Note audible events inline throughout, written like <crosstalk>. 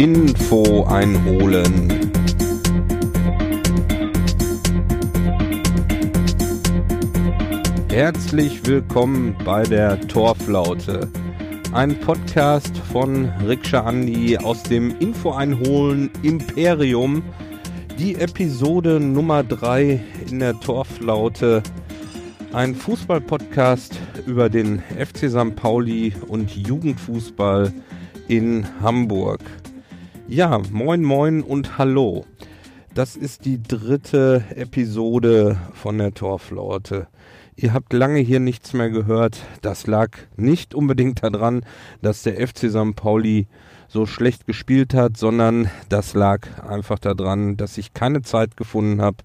Info einholen. Herzlich willkommen bei der Torflaute. Ein Podcast von Rikscha Andi aus dem Info einholen Imperium. Die Episode Nummer 3 in der Torflaute. Ein Fußballpodcast über den FC St. Pauli und Jugendfußball in Hamburg. Ja, moin moin und hallo. Das ist die dritte Episode von der Torflaute. Ihr habt lange hier nichts mehr gehört. Das lag nicht unbedingt daran, dass der FC St. Pauli so schlecht gespielt hat, sondern das lag einfach daran, dass ich keine Zeit gefunden habe,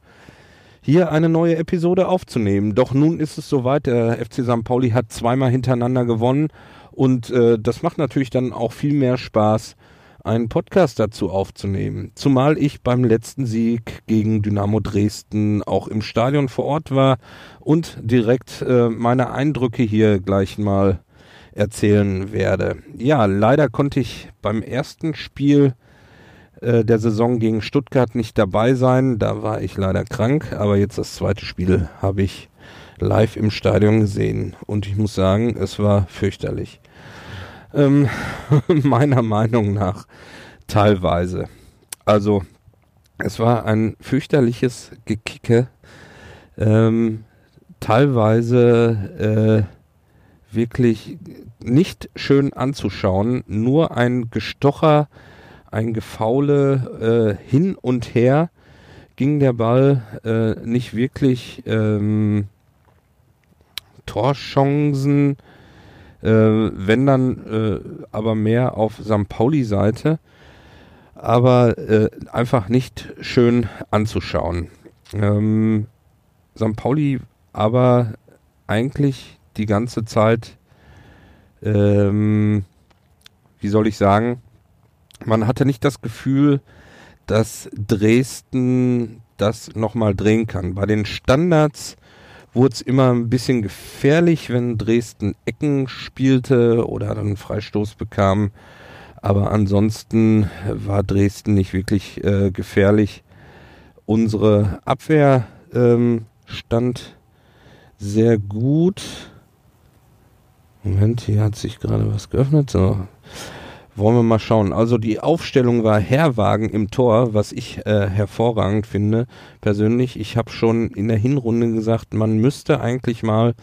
hier eine neue Episode aufzunehmen. Doch nun ist es soweit. Der FC St. Pauli hat zweimal hintereinander gewonnen und äh, das macht natürlich dann auch viel mehr Spaß, einen Podcast dazu aufzunehmen. Zumal ich beim letzten Sieg gegen Dynamo Dresden auch im Stadion vor Ort war und direkt äh, meine Eindrücke hier gleich mal erzählen werde. Ja, leider konnte ich beim ersten Spiel äh, der Saison gegen Stuttgart nicht dabei sein. Da war ich leider krank, aber jetzt das zweite Spiel habe ich live im Stadion gesehen und ich muss sagen, es war fürchterlich. Ähm, <laughs> meiner Meinung nach teilweise. Also, es war ein fürchterliches Gekicke. Ähm, teilweise äh, wirklich nicht schön anzuschauen. Nur ein Gestocher, ein Gefaule äh, hin und her ging der Ball äh, nicht wirklich ähm, Torchancen äh, wenn dann äh, aber mehr auf St. Pauli-Seite, aber äh, einfach nicht schön anzuschauen. Ähm, St. Pauli aber eigentlich die ganze Zeit, ähm, wie soll ich sagen, man hatte nicht das Gefühl, dass Dresden das nochmal drehen kann. Bei den Standards wurde es immer ein bisschen gefährlich, wenn Dresden Ecken spielte oder dann einen Freistoß bekam. Aber ansonsten war Dresden nicht wirklich äh, gefährlich. Unsere Abwehr ähm, stand sehr gut. Moment, hier hat sich gerade was geöffnet. So, wollen wir mal schauen. Also die Aufstellung war Herwagen im Tor, was ich äh, hervorragend finde. Persönlich, ich habe schon in der Hinrunde gesagt, man müsste eigentlich mal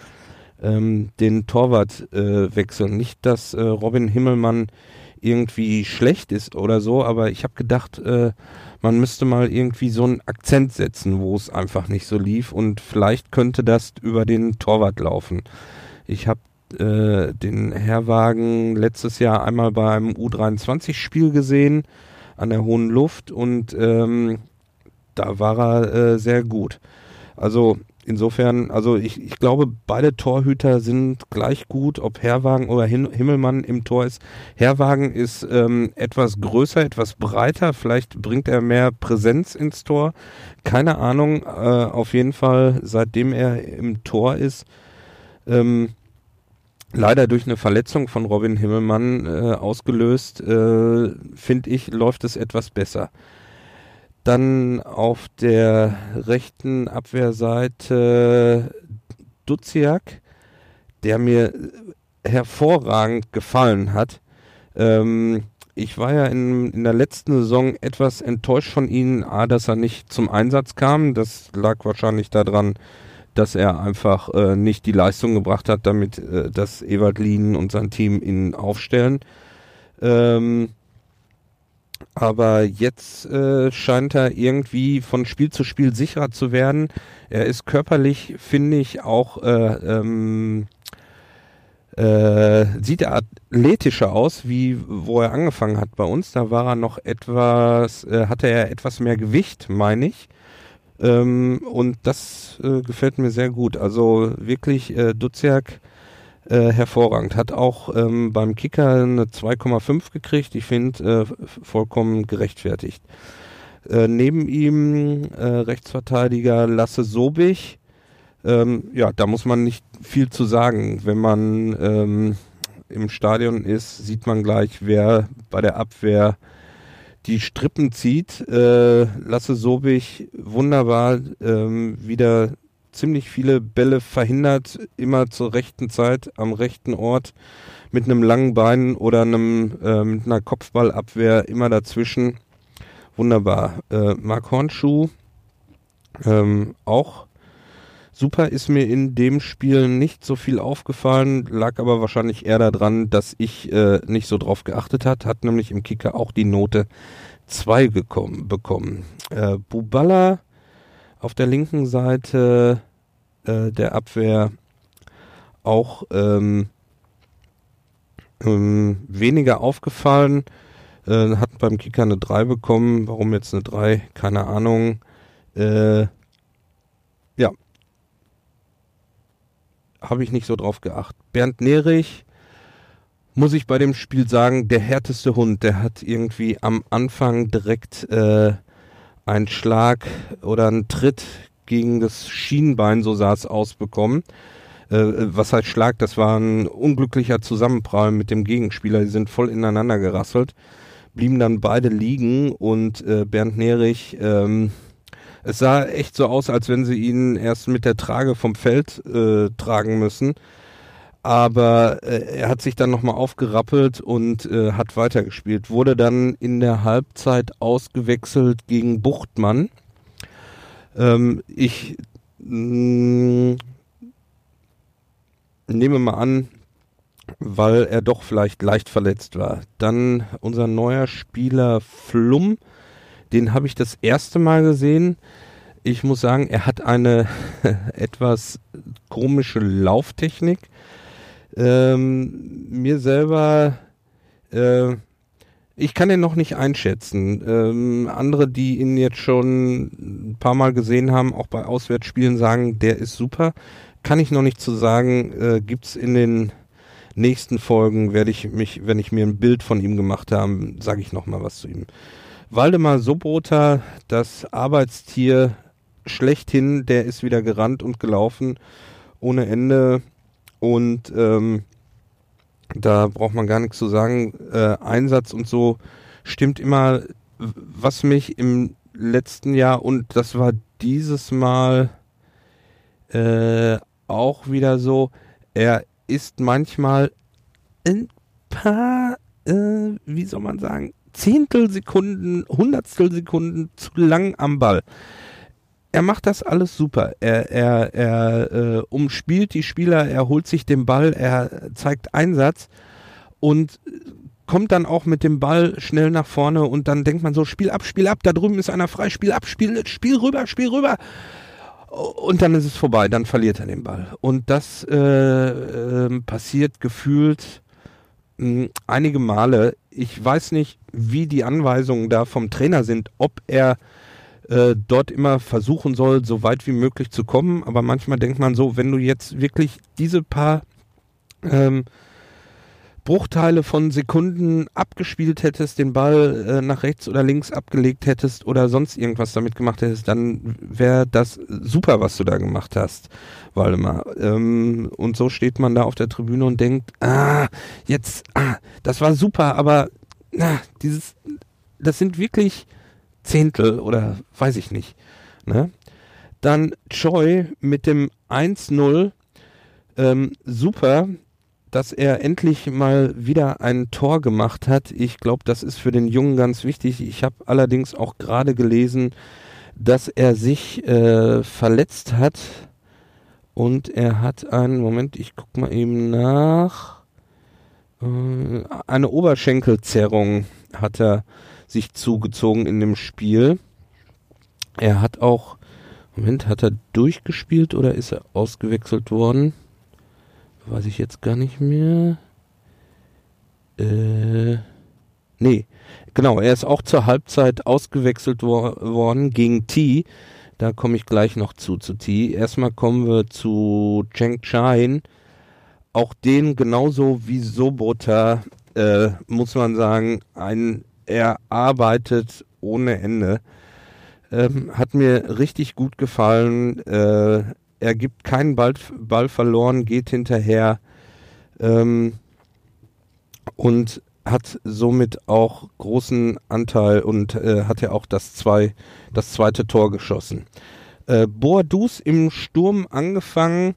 ähm, den Torwart äh, wechseln. Nicht, dass äh, Robin Himmelmann irgendwie schlecht ist oder so, aber ich habe gedacht, äh, man müsste mal irgendwie so einen Akzent setzen, wo es einfach nicht so lief und vielleicht könnte das über den Torwart laufen. Ich habe äh, den Herwagen letztes Jahr einmal beim U23-Spiel gesehen an der Hohen Luft und ähm, da war er äh, sehr gut. Also insofern, also ich, ich glaube, beide Torhüter sind gleich gut, ob Herwagen oder Him Himmelmann im Tor ist. Herwagen ist ähm, etwas größer, etwas breiter, vielleicht bringt er mehr Präsenz ins Tor. Keine Ahnung, äh, auf jeden Fall, seitdem er im Tor ist, ähm, leider durch eine Verletzung von Robin Himmelmann äh, ausgelöst, äh, finde ich, läuft es etwas besser. Dann auf der rechten Abwehrseite Duziak, der mir hervorragend gefallen hat. Ähm, ich war ja in, in der letzten Saison etwas enttäuscht von ihm, dass er nicht zum Einsatz kam. Das lag wahrscheinlich daran, dass er einfach äh, nicht die Leistung gebracht hat, damit äh, das Ewald Lien und sein Team ihn aufstellen. Ähm, aber jetzt äh, scheint er irgendwie von Spiel zu Spiel sicherer zu werden. Er ist körperlich, finde ich, auch äh, ähm, äh, sieht er athletischer aus, wie wo er angefangen hat bei uns. Da war er noch etwas, äh, hatte er etwas mehr Gewicht, meine ich. Ähm, und das äh, gefällt mir sehr gut. Also wirklich äh, Duziak äh, hervorragend. Hat auch ähm, beim Kicker eine 2,5 gekriegt. Ich finde äh, vollkommen gerechtfertigt. Äh, neben ihm äh, Rechtsverteidiger Lasse Sobich. Ähm, ja, da muss man nicht viel zu sagen. Wenn man ähm, im Stadion ist, sieht man gleich, wer bei der Abwehr die Strippen zieht. Äh, Lasse Sobich wunderbar ähm, wieder ziemlich viele Bälle verhindert, immer zur rechten Zeit, am rechten Ort, mit einem langen Bein oder einem, äh, mit einer Kopfballabwehr immer dazwischen. Wunderbar. Äh, Mark Hornschuh, ähm, auch super, ist mir in dem Spiel nicht so viel aufgefallen, lag aber wahrscheinlich eher daran, dass ich äh, nicht so drauf geachtet hat, hat nämlich im Kicker auch die Note 2 gekommen, bekommen. Äh, Buballa auf der linken Seite äh, der Abwehr auch ähm, ähm, weniger aufgefallen. Äh, hat beim Kicker eine 3 bekommen. Warum jetzt eine 3? Keine Ahnung. Äh, ja. Habe ich nicht so drauf geachtet. Bernd Nerich, muss ich bei dem Spiel sagen, der härteste Hund. Der hat irgendwie am Anfang direkt äh, einen Schlag oder einen Tritt gegen das Schienbein, so sah es aus, bekommen. Äh, was heißt Schlag? Das war ein unglücklicher Zusammenprall mit dem Gegenspieler. Die sind voll ineinander gerasselt, blieben dann beide liegen und äh, Bernd Nerich, ähm, es sah echt so aus, als wenn sie ihn erst mit der Trage vom Feld äh, tragen müssen. Aber äh, er hat sich dann nochmal aufgerappelt und äh, hat weitergespielt. Wurde dann in der Halbzeit ausgewechselt gegen Buchtmann ähm, ich mm, nehme mal an, weil er doch vielleicht leicht verletzt war. Dann unser neuer Spieler Flum, den habe ich das erste Mal gesehen. Ich muss sagen, er hat eine <laughs> etwas komische Lauftechnik. Ähm, mir selber äh, ich kann den noch nicht einschätzen. Ähm, andere, die ihn jetzt schon ein paar Mal gesehen haben, auch bei Auswärtsspielen, sagen, der ist super. Kann ich noch nicht zu sagen. Äh, gibt's in den nächsten Folgen, werde ich mich, wenn ich mir ein Bild von ihm gemacht habe, sage ich noch mal was zu ihm. Waldemar Sobota, das Arbeitstier schlechthin, der ist wieder gerannt und gelaufen ohne Ende und ähm, da braucht man gar nichts zu sagen. Äh, Einsatz und so stimmt immer. Was mich im letzten Jahr und das war dieses Mal äh, auch wieder so, er ist manchmal ein paar, äh, wie soll man sagen, Zehntelsekunden, Hundertstelsekunden zu lang am Ball er macht das alles super. Er, er, er äh, umspielt die Spieler, er holt sich den Ball, er zeigt Einsatz und kommt dann auch mit dem Ball schnell nach vorne und dann denkt man so, Spiel ab, Spiel ab, da drüben ist einer frei, Spiel ab, Spiel, Spiel rüber, Spiel rüber. Und dann ist es vorbei, dann verliert er den Ball. Und das äh, äh, passiert gefühlt mh, einige Male. Ich weiß nicht, wie die Anweisungen da vom Trainer sind, ob er äh, dort immer versuchen soll, so weit wie möglich zu kommen. Aber manchmal denkt man so, wenn du jetzt wirklich diese paar ähm, Bruchteile von Sekunden abgespielt hättest, den Ball äh, nach rechts oder links abgelegt hättest oder sonst irgendwas damit gemacht hättest, dann wäre das super, was du da gemacht hast, Waldemar. Ähm, und so steht man da auf der Tribüne und denkt, ah, jetzt, ah, das war super, aber na, dieses, das sind wirklich Zehntel oder weiß ich nicht. Ne? Dann Choi mit dem 1-0. Ähm, super, dass er endlich mal wieder ein Tor gemacht hat. Ich glaube, das ist für den Jungen ganz wichtig. Ich habe allerdings auch gerade gelesen, dass er sich äh, verletzt hat und er hat einen Moment, ich guck mal eben nach, äh, eine Oberschenkelzerrung hat er sich zugezogen in dem Spiel. Er hat auch, Moment, hat er durchgespielt oder ist er ausgewechselt worden? Weiß ich jetzt gar nicht mehr. Äh, nee, genau, er ist auch zur Halbzeit ausgewechselt wor worden gegen T. Da komme ich gleich noch zu, zu T. Erstmal kommen wir zu Cheng Chain. Auch den genauso wie Sobota, äh, muss man sagen, ein er arbeitet ohne Ende. Ähm, hat mir richtig gut gefallen. Äh, er gibt keinen Ball, Ball verloren, geht hinterher. Ähm, und hat somit auch großen Anteil und äh, hat ja auch das, zwei, das zweite Tor geschossen. Äh, Boadus im Sturm angefangen,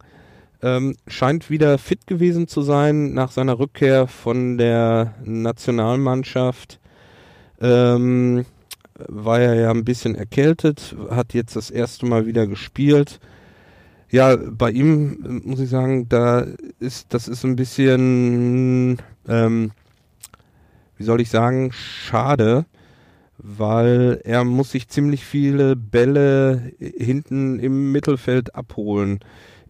ähm, scheint wieder fit gewesen zu sein nach seiner Rückkehr von der Nationalmannschaft. Ähm, war er ja ein bisschen erkältet, hat jetzt das erste Mal wieder gespielt. Ja, bei ihm muss ich sagen, da ist das ist ein bisschen, ähm, wie soll ich sagen, schade, weil er muss sich ziemlich viele Bälle hinten im Mittelfeld abholen.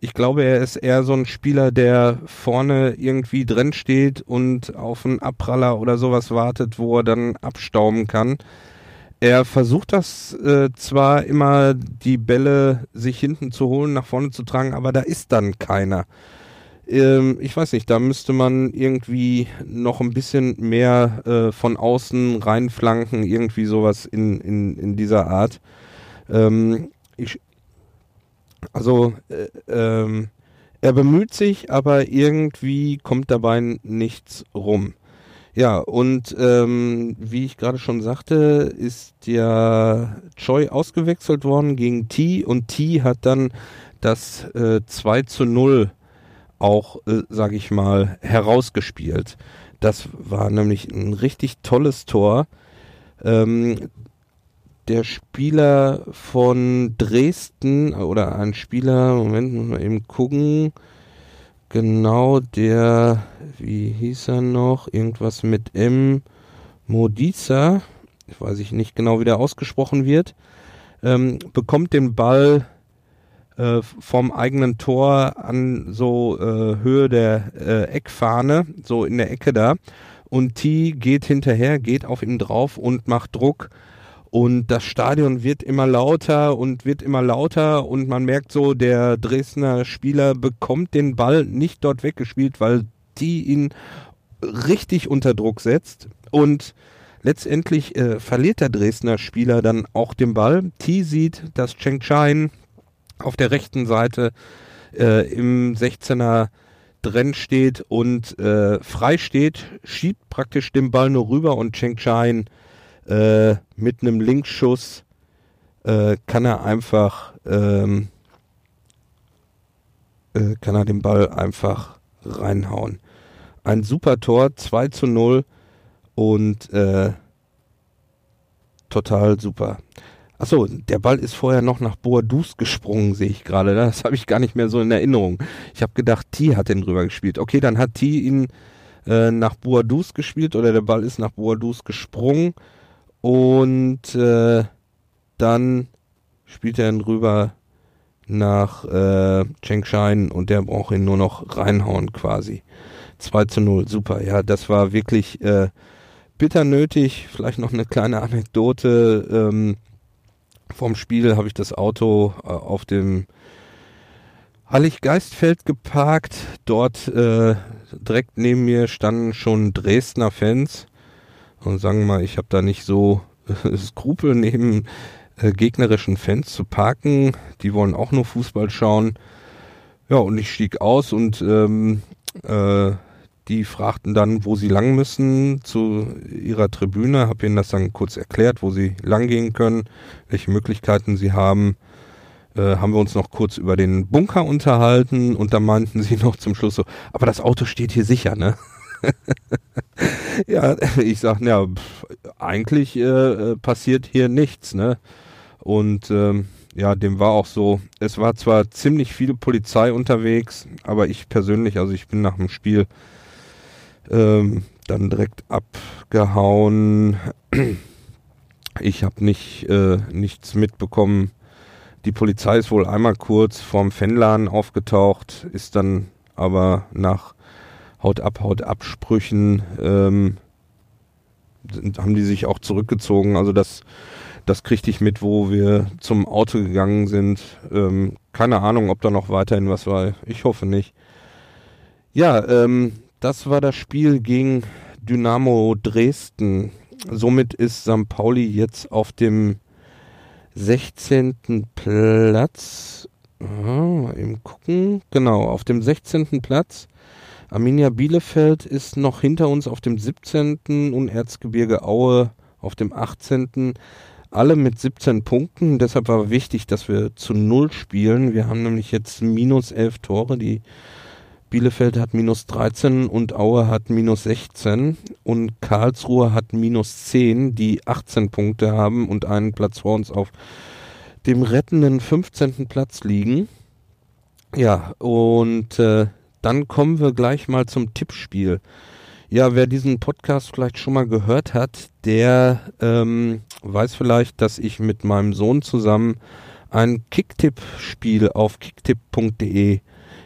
Ich glaube, er ist eher so ein Spieler, der vorne irgendwie drin steht und auf einen Abpraller oder sowas wartet, wo er dann abstauben kann. Er versucht das äh, zwar immer, die Bälle sich hinten zu holen, nach vorne zu tragen, aber da ist dann keiner. Ähm, ich weiß nicht, da müsste man irgendwie noch ein bisschen mehr äh, von außen reinflanken, irgendwie sowas in, in, in dieser Art. Ähm, ich, also, äh, ähm, er bemüht sich, aber irgendwie kommt dabei nichts rum. Ja, und ähm, wie ich gerade schon sagte, ist ja Choi ausgewechselt worden gegen T und T hat dann das äh, 2 zu 0 auch, äh, sag ich mal, herausgespielt. Das war nämlich ein richtig tolles Tor. Ähm, der Spieler von Dresden oder ein Spieler, Moment, muss mal eben gucken, genau der, wie hieß er noch? Irgendwas mit M. Modiza, weiß ich nicht genau, wie der ausgesprochen wird, ähm, bekommt den Ball äh, vom eigenen Tor an so äh, Höhe der äh, Eckfahne, so in der Ecke da. Und T geht hinterher, geht auf ihn drauf und macht Druck und das Stadion wird immer lauter und wird immer lauter und man merkt so, der Dresdner Spieler bekommt den Ball nicht dort weggespielt, weil die ihn richtig unter Druck setzt. Und letztendlich äh, verliert der Dresdner Spieler dann auch den Ball. T sieht, dass Cheng Chain auf der rechten Seite äh, im 16er drin steht und äh, frei steht, schiebt praktisch den Ball nur rüber und Cheng Chain äh, mit einem Linkschuss äh, kann er einfach ähm, äh, kann er den Ball einfach reinhauen. Ein super Tor, 2 zu 0 und äh, total super. Achso, der Ball ist vorher noch nach Boadus gesprungen, sehe ich gerade. Das habe ich gar nicht mehr so in Erinnerung. Ich habe gedacht, T hat den drüber gespielt. Okay, dann hat T ihn äh, nach Boadus gespielt oder der Ball ist nach Boadus gesprungen und äh, dann spielt er ihn rüber nach äh, Chengshine und der braucht ihn nur noch reinhauen quasi. 2 zu 0, super. Ja, das war wirklich äh, bitter nötig. Vielleicht noch eine kleine Anekdote. Ähm, vom Spiel habe ich das Auto äh, auf dem Hallig-Geistfeld geparkt. Dort äh, direkt neben mir standen schon Dresdner Fans und sagen wir mal, ich habe da nicht so äh, Skrupel neben äh, gegnerischen Fans zu parken. Die wollen auch nur Fußball schauen. Ja, und ich stieg aus und ähm, äh, die fragten dann, wo sie lang müssen zu ihrer Tribüne. Hab ihnen das dann kurz erklärt, wo sie lang gehen können, welche Möglichkeiten sie haben. Äh, haben wir uns noch kurz über den Bunker unterhalten und da meinten <laughs> sie noch zum Schluss so, aber das Auto steht hier sicher, ne? <laughs> ja, ich sag, ja, pff, eigentlich äh, passiert hier nichts, ne? Und ähm, ja, dem war auch so. Es war zwar ziemlich viel Polizei unterwegs, aber ich persönlich, also ich bin nach dem Spiel ähm, dann direkt abgehauen. Ich habe nicht äh, nichts mitbekommen. Die Polizei ist wohl einmal kurz vorm Fanladen aufgetaucht, ist dann aber nach Haut ab, Haut ab Sprüchen ähm, haben die sich auch zurückgezogen. Also das, das kriegte ich mit, wo wir zum Auto gegangen sind. Ähm, keine Ahnung, ob da noch weiterhin was war. Ich hoffe nicht. Ja, ähm, das war das Spiel gegen Dynamo Dresden. Somit ist St. Pauli jetzt auf dem 16. Platz. Ah, eben gucken. Genau, auf dem 16. Platz Arminia Bielefeld ist noch hinter uns auf dem 17. und Erzgebirge Aue auf dem 18. Alle mit 17 Punkten. Deshalb war wichtig, dass wir zu Null spielen. Wir haben nämlich jetzt minus 11 Tore. Die Bielefeld hat minus 13 und Aue hat minus 16 und Karlsruhe hat minus 10, die 18 Punkte haben und einen Platz vor uns auf dem rettenden 15. Platz liegen. Ja, und äh, dann kommen wir gleich mal zum Tippspiel. Ja, wer diesen Podcast vielleicht schon mal gehört hat, der ähm, weiß vielleicht, dass ich mit meinem Sohn zusammen ein Kicktipp-Spiel auf kicktipp.de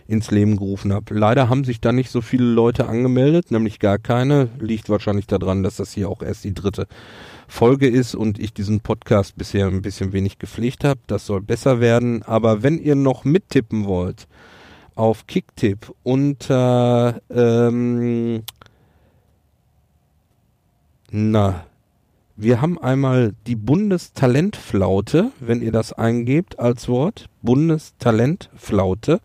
ins Leben gerufen habe. Leider haben sich da nicht so viele Leute angemeldet, nämlich gar keine. Liegt wahrscheinlich daran, dass das hier auch erst die dritte Folge ist und ich diesen Podcast bisher ein bisschen wenig gepflegt habe. Das soll besser werden. Aber wenn ihr noch mittippen wollt auf Kicktipp unter ähm, na, wir haben einmal die Bundestalentflaute, wenn ihr das eingebt als Wort. Bundestalentflaute.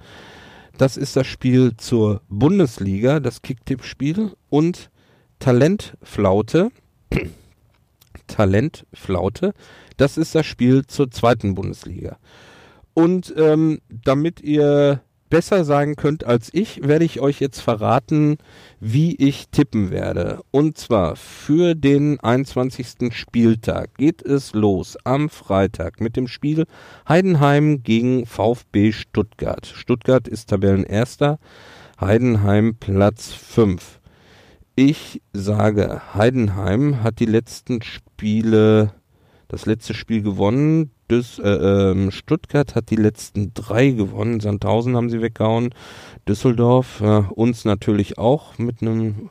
Das ist das Spiel zur Bundesliga, das Kicktipp-Spiel. Und Talentflaute. <clears throat> Talentflaute. Das ist das Spiel zur zweiten Bundesliga. Und ähm, damit ihr besser sagen könnt als ich, werde ich euch jetzt verraten, wie ich tippen werde. Und zwar für den 21. Spieltag geht es los am Freitag mit dem Spiel Heidenheim gegen VfB Stuttgart. Stuttgart ist Tabellenerster, Heidenheim Platz 5. Ich sage, Heidenheim hat die letzten Spiele, das letzte Spiel gewonnen. Düs, äh, äh, Stuttgart hat die letzten drei gewonnen. Sandhausen haben sie weggehauen. Düsseldorf, äh, uns natürlich auch mit einem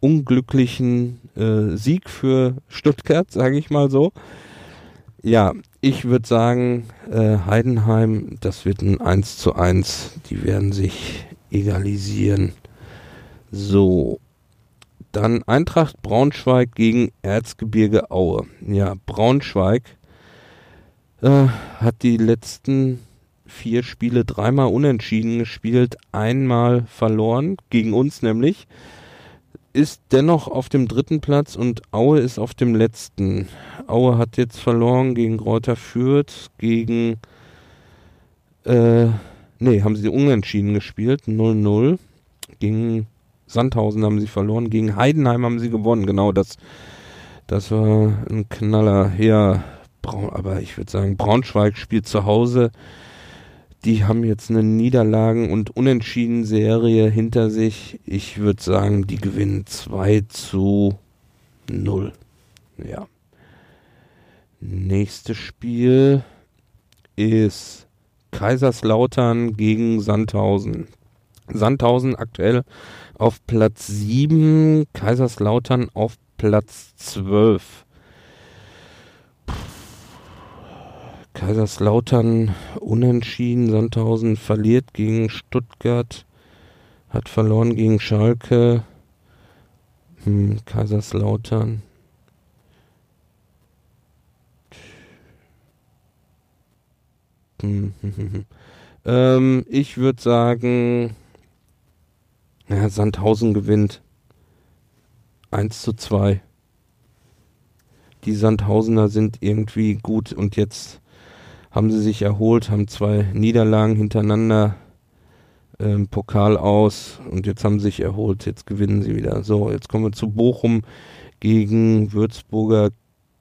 unglücklichen äh, Sieg für Stuttgart, sage ich mal so. Ja, ich würde sagen, äh, Heidenheim, das wird ein 1 zu 1. Die werden sich egalisieren. So. Dann Eintracht Braunschweig gegen Erzgebirge Aue. Ja, Braunschweig äh, hat die letzten vier Spiele dreimal unentschieden gespielt, einmal verloren, gegen uns nämlich, ist dennoch auf dem dritten Platz und Aue ist auf dem letzten. Aue hat jetzt verloren gegen Kräuter Fürth, gegen, äh, nee, haben sie unentschieden gespielt, 0-0. Gegen Sandhausen haben sie verloren, gegen Heidenheim haben sie gewonnen, genau das, das war ein Knaller. Ja, Braun, aber ich würde sagen, Braunschweig spielt zu Hause die haben jetzt eine Niederlagen- und Unentschieden-Serie hinter sich. Ich würde sagen, die gewinnen 2 zu 0. Ja. Nächstes Spiel ist Kaiserslautern gegen Sandhausen. Sandhausen aktuell auf Platz 7, Kaiserslautern auf Platz 12. Kaiserslautern unentschieden, Sandhausen verliert gegen Stuttgart, hat verloren gegen Schalke, hm, Kaiserslautern. Hm, hm, hm, hm. ähm, ich würde sagen, ja, Sandhausen gewinnt 1 zu 2. Die Sandhausener sind irgendwie gut und jetzt haben sie sich erholt, haben zwei Niederlagen hintereinander ähm, Pokal aus und jetzt haben sie sich erholt, jetzt gewinnen sie wieder. So, jetzt kommen wir zu Bochum gegen Würzburger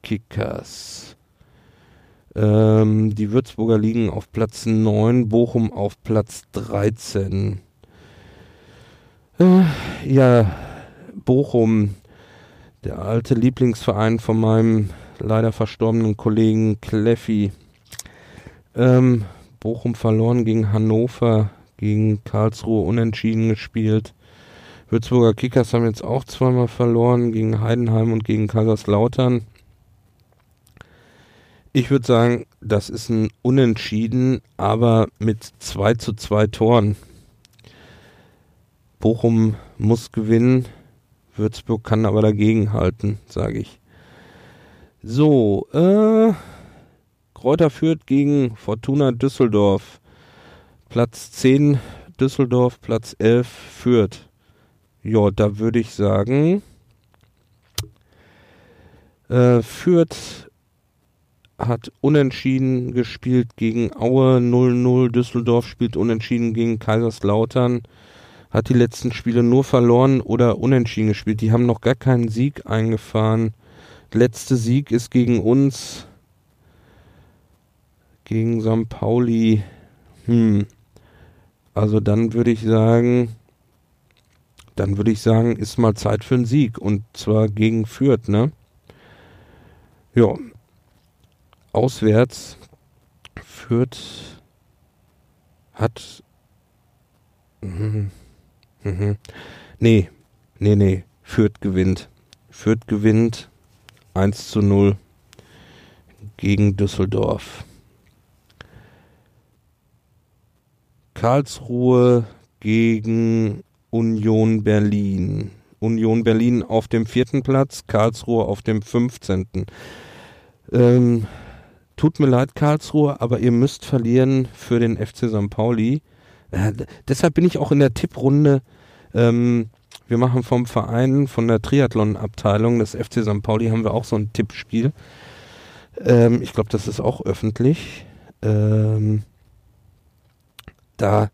Kickers. Ähm, die Würzburger liegen auf Platz 9, Bochum auf Platz 13. Äh, ja, Bochum, der alte Lieblingsverein von meinem leider verstorbenen Kollegen Kleffi ähm, Bochum verloren gegen Hannover, gegen Karlsruhe unentschieden gespielt. Würzburger Kickers haben jetzt auch zweimal verloren gegen Heidenheim und gegen Kaiserslautern. Ich würde sagen, das ist ein Unentschieden, aber mit 2 zu 2 Toren. Bochum muss gewinnen, Würzburg kann aber dagegen halten, sage ich. So, äh, Kräuter führt gegen Fortuna Düsseldorf. Platz 10 Düsseldorf, Platz 11 führt. ja, da würde ich sagen, äh, Fürth hat unentschieden gespielt gegen Aue 0-0. Düsseldorf spielt unentschieden gegen Kaiserslautern. Hat die letzten Spiele nur verloren oder unentschieden gespielt. Die haben noch gar keinen Sieg eingefahren. Letzte Sieg ist gegen uns. Gegen St. Pauli. Hm. Also dann würde ich sagen, dann würde ich sagen, ist mal Zeit für einen Sieg. Und zwar gegen Fürth, ne? Ja, auswärts Fürth hat. Mhm, mhm. Nee, nee, nee. Fürth gewinnt. Fürth gewinnt 1 zu 0 gegen Düsseldorf. Karlsruhe gegen Union Berlin. Union Berlin auf dem vierten Platz, Karlsruhe auf dem 15. Ähm, tut mir leid, Karlsruhe, aber ihr müsst verlieren für den FC St. Pauli. Äh, deshalb bin ich auch in der Tipprunde. Ähm, wir machen vom Verein, von der Triathlon-Abteilung des FC St. Pauli, haben wir auch so ein Tippspiel. Ähm, ich glaube, das ist auch öffentlich. Ähm, da,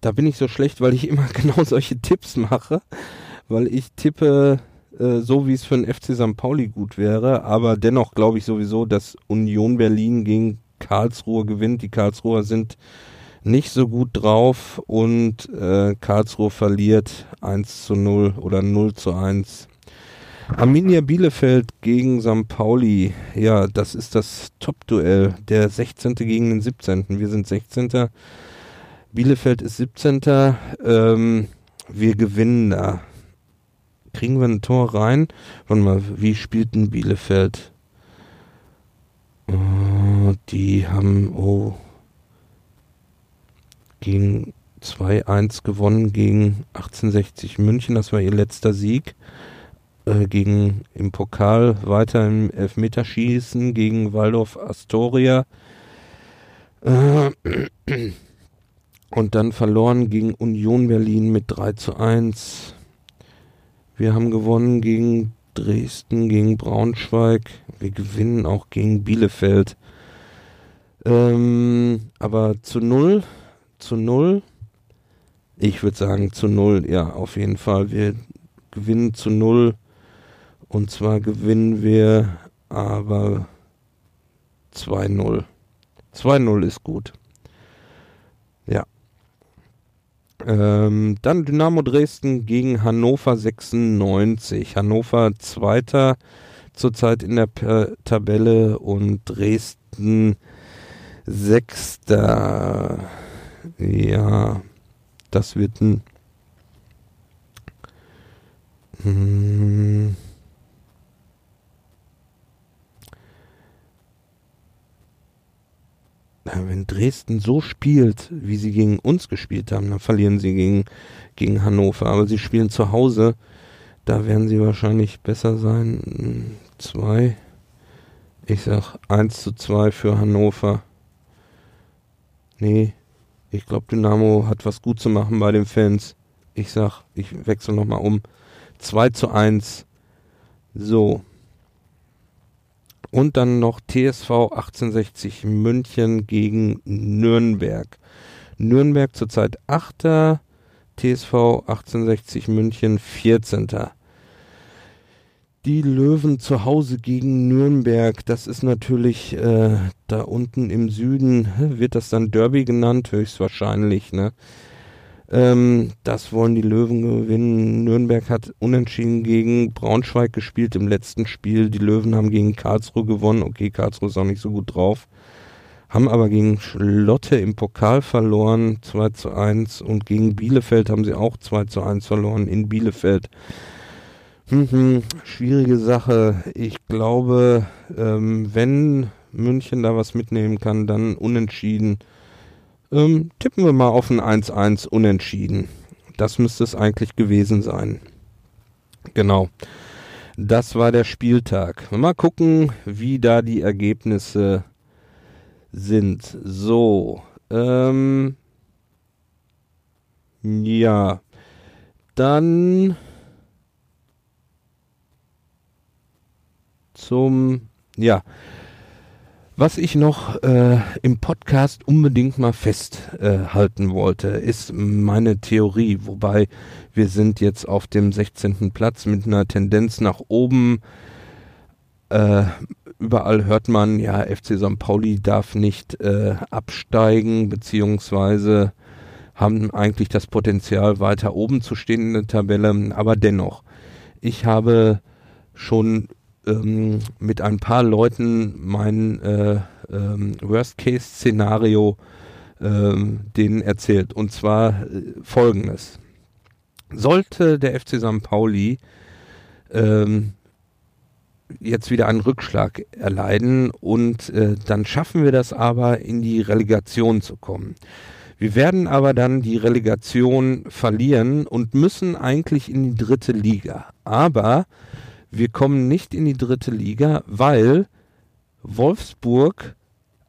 da bin ich so schlecht, weil ich <laughs> immer genau solche Tipps mache. Weil ich tippe äh, so wie es für den FC St. Pauli gut wäre. Aber dennoch glaube ich sowieso, dass Union Berlin gegen Karlsruhe gewinnt. Die Karlsruher sind nicht so gut drauf und äh, Karlsruhe verliert 1 zu 0 oder 0 zu 1. Arminia Bielefeld gegen St. Pauli. Ja, das ist das Top-Duell. Der 16. gegen den 17. Wir sind 16. Bielefeld ist 17. Ähm, wir gewinnen da kriegen wir ein Tor rein. Warte mal, wie spielt denn Bielefeld? Oh, die haben, oh, gegen 2-1 gewonnen gegen 1860 München. Das war ihr letzter Sieg. Äh, gegen im Pokal weiter im Elfmeterschießen gegen Waldorf Astoria. Äh, und dann verloren gegen Union Berlin mit 3 zu 1. Wir haben gewonnen gegen Dresden, gegen Braunschweig. Wir gewinnen auch gegen Bielefeld. Ähm, aber zu null, zu null. Ich würde sagen zu null, ja, auf jeden Fall. Wir gewinnen zu null. Und zwar gewinnen wir aber 2-0. 2-0 ist gut. Ja. Ähm, dann Dynamo Dresden gegen Hannover 96. Hannover Zweiter zurzeit in der P Tabelle und Dresden Sechster. Ja, das wird ein. Hm, wenn Dresden so spielt, wie sie gegen uns gespielt haben, dann verlieren sie gegen, gegen Hannover. Aber sie spielen zu Hause, da werden sie wahrscheinlich besser sein. Zwei. Ich sag 1 zu 2 für Hannover. Nee, ich glaube, Dynamo hat was gut zu machen bei den Fans. Ich sag, ich wechsle nochmal um. 2 zu 1. So. Und dann noch TSV 1860 München gegen Nürnberg. Nürnberg zurzeit 8. TSV 1860 München 14. Die Löwen zu Hause gegen Nürnberg, das ist natürlich äh, da unten im Süden, wird das dann Derby genannt, höchstwahrscheinlich, ne? Ähm, das wollen die Löwen gewinnen. Nürnberg hat unentschieden gegen Braunschweig gespielt im letzten Spiel. Die Löwen haben gegen Karlsruhe gewonnen. Okay, Karlsruhe ist auch nicht so gut drauf. Haben aber gegen Lotte im Pokal verloren, 2 zu 1. Und gegen Bielefeld haben sie auch 2 zu 1 verloren in Bielefeld. Mhm, schwierige Sache. Ich glaube, ähm, wenn München da was mitnehmen kann, dann unentschieden. Ähm, tippen wir mal auf ein 1-1 unentschieden. Das müsste es eigentlich gewesen sein. Genau. Das war der Spieltag. Mal gucken, wie da die Ergebnisse sind. So. Ähm, ja. dann zum, ja, was ich noch äh, im Podcast unbedingt mal festhalten äh, wollte, ist meine Theorie, wobei wir sind jetzt auf dem 16. Platz mit einer Tendenz nach oben. Äh, überall hört man, ja, FC St. Pauli darf nicht äh, absteigen, beziehungsweise haben eigentlich das Potenzial, weiter oben zu stehen in der Tabelle. Aber dennoch, ich habe schon ähm, mit ein paar Leuten mein äh, ähm, Worst-Case-Szenario ähm, denen erzählt. Und zwar äh, folgendes. Sollte der FC St. Pauli ähm, jetzt wieder einen Rückschlag erleiden und äh, dann schaffen wir das aber in die Relegation zu kommen. Wir werden aber dann die Relegation verlieren und müssen eigentlich in die dritte Liga. Aber wir kommen nicht in die dritte Liga, weil Wolfsburg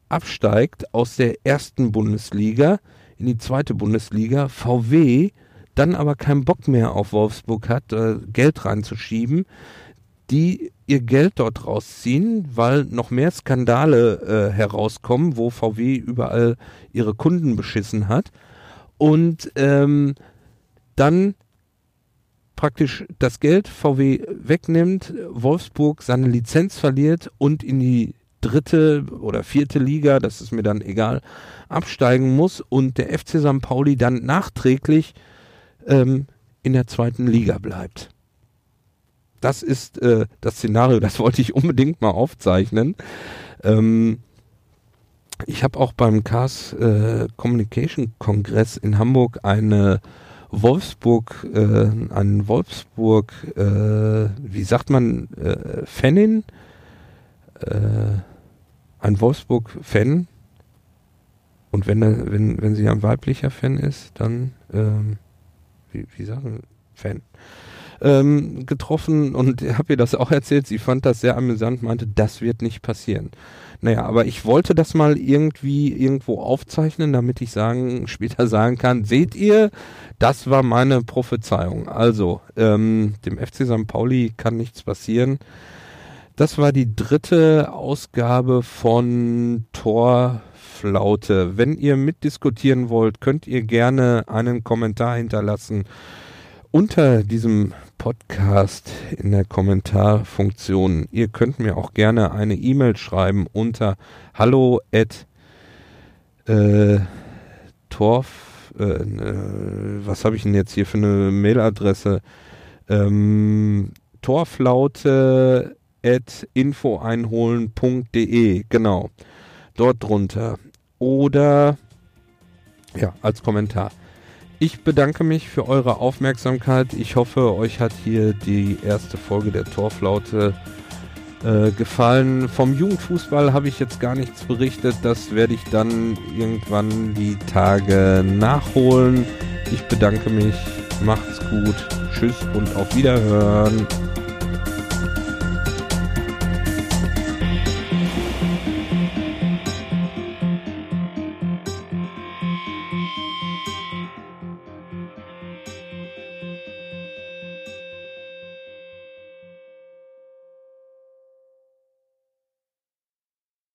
absteigt aus der ersten Bundesliga in die zweite Bundesliga, VW dann aber keinen Bock mehr auf Wolfsburg hat, äh, Geld reinzuschieben, die ihr Geld dort rausziehen, weil noch mehr Skandale äh, herauskommen, wo VW überall ihre Kunden beschissen hat. Und ähm, dann praktisch das Geld VW wegnimmt, Wolfsburg seine Lizenz verliert und in die dritte oder vierte Liga, das ist mir dann egal, absteigen muss und der FC St. Pauli dann nachträglich ähm, in der zweiten Liga bleibt. Das ist äh, das Szenario, das wollte ich unbedingt mal aufzeichnen. Ähm, ich habe auch beim Cars äh, Communication Kongress in Hamburg eine Wolfsburg, äh, an Wolfsburg, äh, wie sagt man, äh, Fanin, äh, ein Wolfsburg-Fan. Und wenn, wenn, wenn sie ein weiblicher Fan ist, dann, ähm, wie, wie sagen, Fan. Ähm, getroffen und <laughs> habe ihr das auch erzählt. Sie fand das sehr amüsant, meinte, das wird nicht passieren. Naja, aber ich wollte das mal irgendwie irgendwo aufzeichnen, damit ich sagen, später <laughs> sagen kann, seht ihr, das war meine Prophezeiung. Also, ähm, dem FC St. Pauli kann nichts passieren. Das war die dritte Ausgabe von Torflaute. Wenn ihr mitdiskutieren wollt, könnt ihr gerne einen Kommentar hinterlassen unter diesem Podcast in der Kommentarfunktion. Ihr könnt mir auch gerne eine E-Mail schreiben unter hallo at äh, torf äh, äh, was habe ich denn jetzt hier für eine Mailadresse? Ähm, torflaute at infoeinholen.de genau dort drunter oder ja als Kommentar ich bedanke mich für eure Aufmerksamkeit. Ich hoffe, euch hat hier die erste Folge der Torflaute äh, gefallen. Vom Jugendfußball habe ich jetzt gar nichts berichtet. Das werde ich dann irgendwann die Tage nachholen. Ich bedanke mich. Macht's gut. Tschüss und auf Wiederhören.